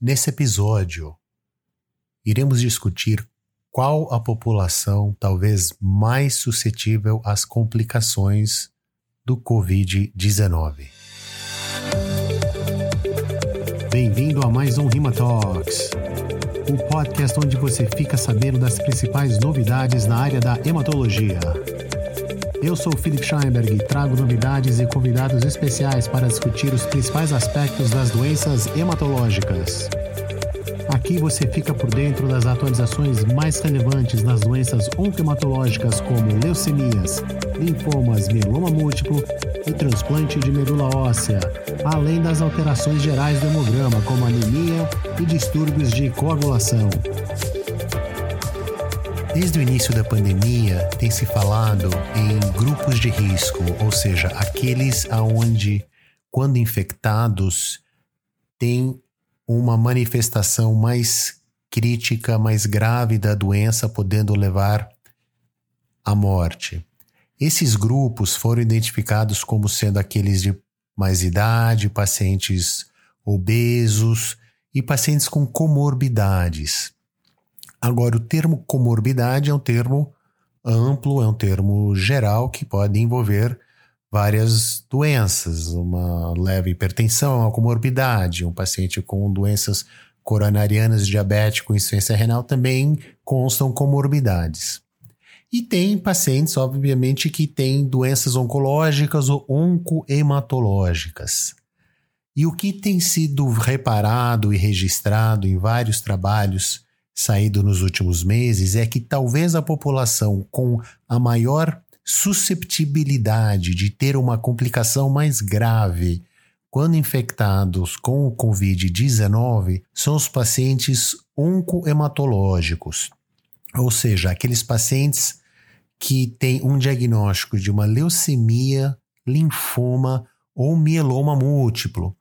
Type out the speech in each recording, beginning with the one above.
Nesse episódio, iremos discutir qual a população talvez mais suscetível às complicações do Covid-19. Bem-vindo a mais um Rima Talks, o podcast onde você fica sabendo das principais novidades na área da hematologia. Eu sou Philip Scheinberg e trago novidades e convidados especiais para discutir os principais aspectos das doenças hematológicas. Aqui você fica por dentro das atualizações mais relevantes nas doenças oncohematológicas como leucemias, linfomas, mieloma múltiplo e transplante de medula óssea, além das alterações gerais do hemograma como anemia e distúrbios de coagulação. Desde o início da pandemia, tem se falado em grupos de risco, ou seja, aqueles aonde, quando infectados, têm uma manifestação mais crítica, mais grave da doença, podendo levar à morte. Esses grupos foram identificados como sendo aqueles de mais idade, pacientes obesos e pacientes com comorbidades. Agora, o termo comorbidade é um termo amplo, é um termo geral que pode envolver várias doenças. Uma leve hipertensão uma comorbidade, um paciente com doenças coronarianas, diabético, insuficiência renal também constam comorbidades. E tem pacientes, obviamente, que têm doenças oncológicas ou oncohematológicas. E o que tem sido reparado e registrado em vários trabalhos saído nos últimos meses é que talvez a população com a maior susceptibilidade de ter uma complicação mais grave quando infectados com o Covid-19 são os pacientes oncohematológicos, ou seja, aqueles pacientes que têm um diagnóstico de uma leucemia, linfoma ou mieloma múltiplo.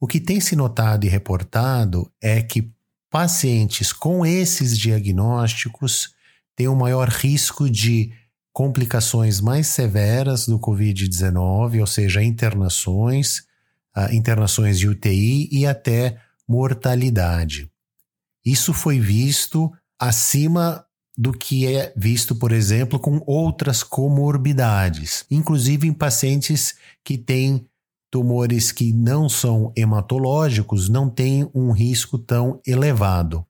O que tem se notado e reportado é que pacientes com esses diagnósticos têm um maior risco de complicações mais severas do Covid-19, ou seja, internações, uh, internações de UTI e até mortalidade. Isso foi visto acima do que é visto, por exemplo, com outras comorbidades, inclusive em pacientes que têm tumores que não são hematológicos não têm um risco tão elevado.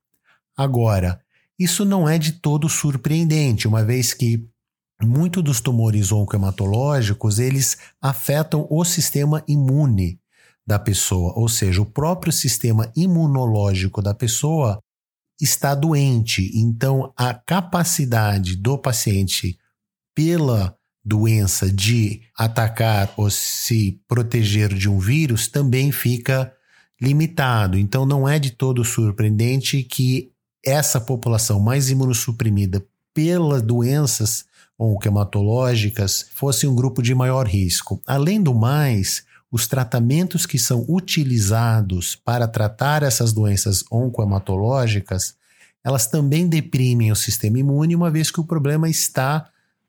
Agora, isso não é de todo surpreendente, uma vez que muitos dos tumores oncohematológicos eles afetam o sistema imune da pessoa, ou seja, o próprio sistema imunológico da pessoa está doente. Então, a capacidade do paciente pela doença de atacar ou se proteger de um vírus também fica limitado. Então não é de todo surpreendente que essa população mais imunossuprimida pelas doenças oncohematológicas fosse um grupo de maior risco. Além do mais, os tratamentos que são utilizados para tratar essas doenças oncohematológicas, elas também deprimem o sistema imune, uma vez que o problema está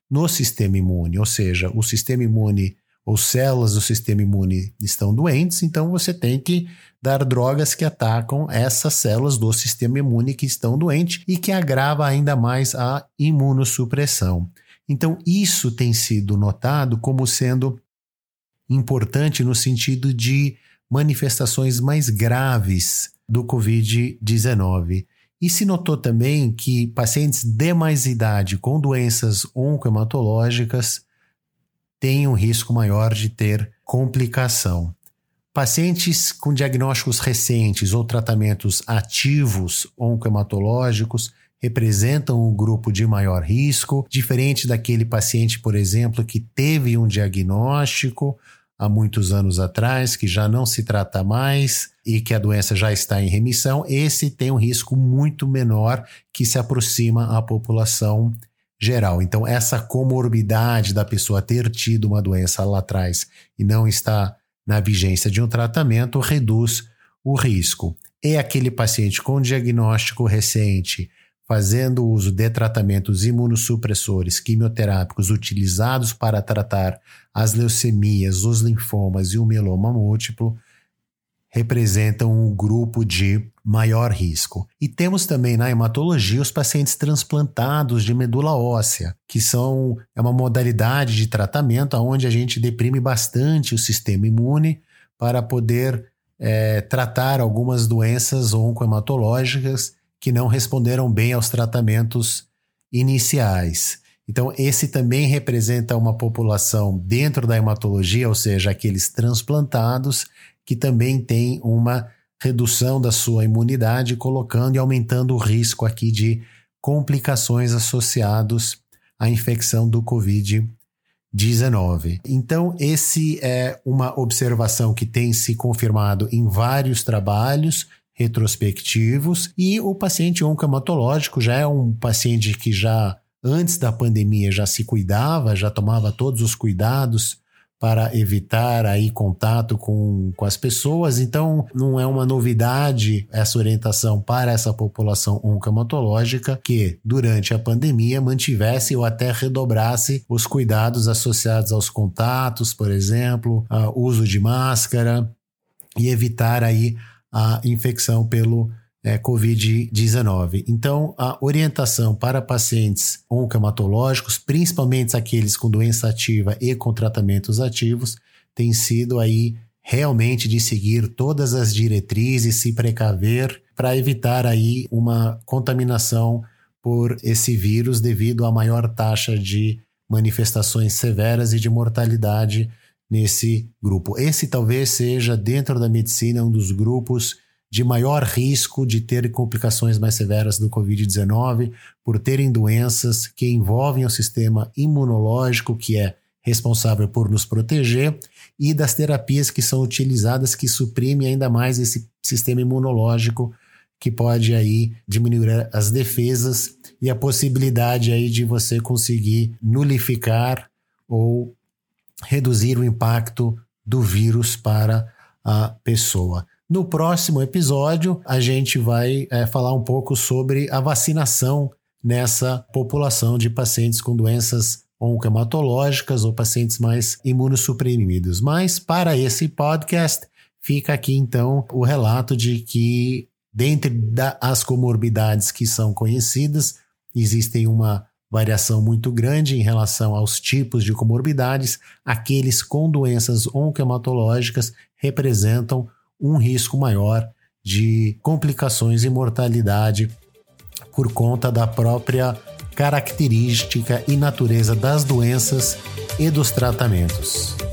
no sistema imune, ou seja, o sistema imune ou células do sistema imune estão doentes, então você tem que dar drogas que atacam essas células do sistema imune que estão doentes e que agrava ainda mais a imunossupressão. Então, isso tem sido notado como sendo importante no sentido de manifestações mais graves do Covid-19. E se notou também que pacientes de mais idade com doenças oncohematológicas têm um risco maior de ter complicação. Pacientes com diagnósticos recentes ou tratamentos ativos oncohematológicos representam um grupo de maior risco, diferente daquele paciente, por exemplo, que teve um diagnóstico há muitos anos atrás, que já não se trata mais e que a doença já está em remissão, esse tem um risco muito menor que se aproxima à população geral. Então, essa comorbidade da pessoa ter tido uma doença lá atrás e não está na vigência de um tratamento reduz o risco. E aquele paciente com diagnóstico recente fazendo uso de tratamentos imunossupressores quimioterápicos utilizados para tratar as leucemias, os linfomas e o mieloma múltiplo, representam um grupo de maior risco. E temos também na hematologia os pacientes transplantados de medula óssea, que são é uma modalidade de tratamento onde a gente deprime bastante o sistema imune para poder é, tratar algumas doenças oncohematológicas que não responderam bem aos tratamentos iniciais. Então, esse também representa uma população dentro da hematologia, ou seja, aqueles transplantados que também tem uma redução da sua imunidade, colocando e aumentando o risco aqui de complicações associados à infecção do Covid-19. Então, esse é uma observação que tem se confirmado em vários trabalhos retrospectivos e o paciente oncohematológico já é um paciente que já antes da pandemia já se cuidava, já tomava todos os cuidados para evitar aí contato com, com as pessoas. Então, não é uma novidade essa orientação para essa população oncomatológica que, durante a pandemia, mantivesse ou até redobrasse os cuidados associados aos contatos, por exemplo, uso de máscara e evitar aí a infecção pelo é, Covid-19. Então, a orientação para pacientes oncomatológicos, principalmente aqueles com doença ativa e com tratamentos ativos, tem sido aí realmente de seguir todas as diretrizes, se precaver para evitar aí uma contaminação por esse vírus devido à maior taxa de manifestações severas e de mortalidade nesse grupo. Esse talvez seja dentro da medicina um dos grupos de maior risco de ter complicações mais severas do Covid-19 por terem doenças que envolvem o sistema imunológico, que é responsável por nos proteger, e das terapias que são utilizadas que suprimem ainda mais esse sistema imunológico que pode aí diminuir as defesas e a possibilidade aí de você conseguir nulificar ou reduzir o impacto do vírus para a pessoa. No próximo episódio, a gente vai é, falar um pouco sobre a vacinação nessa população de pacientes com doenças oncohematológicas ou pacientes mais imunossuprimidos. Mas para esse podcast, fica aqui então o relato de que, dentre das comorbidades que são conhecidas, existem uma variação muito grande em relação aos tipos de comorbidades. Aqueles com doenças oncohematológicas representam um risco maior de complicações e mortalidade por conta da própria característica e natureza das doenças e dos tratamentos.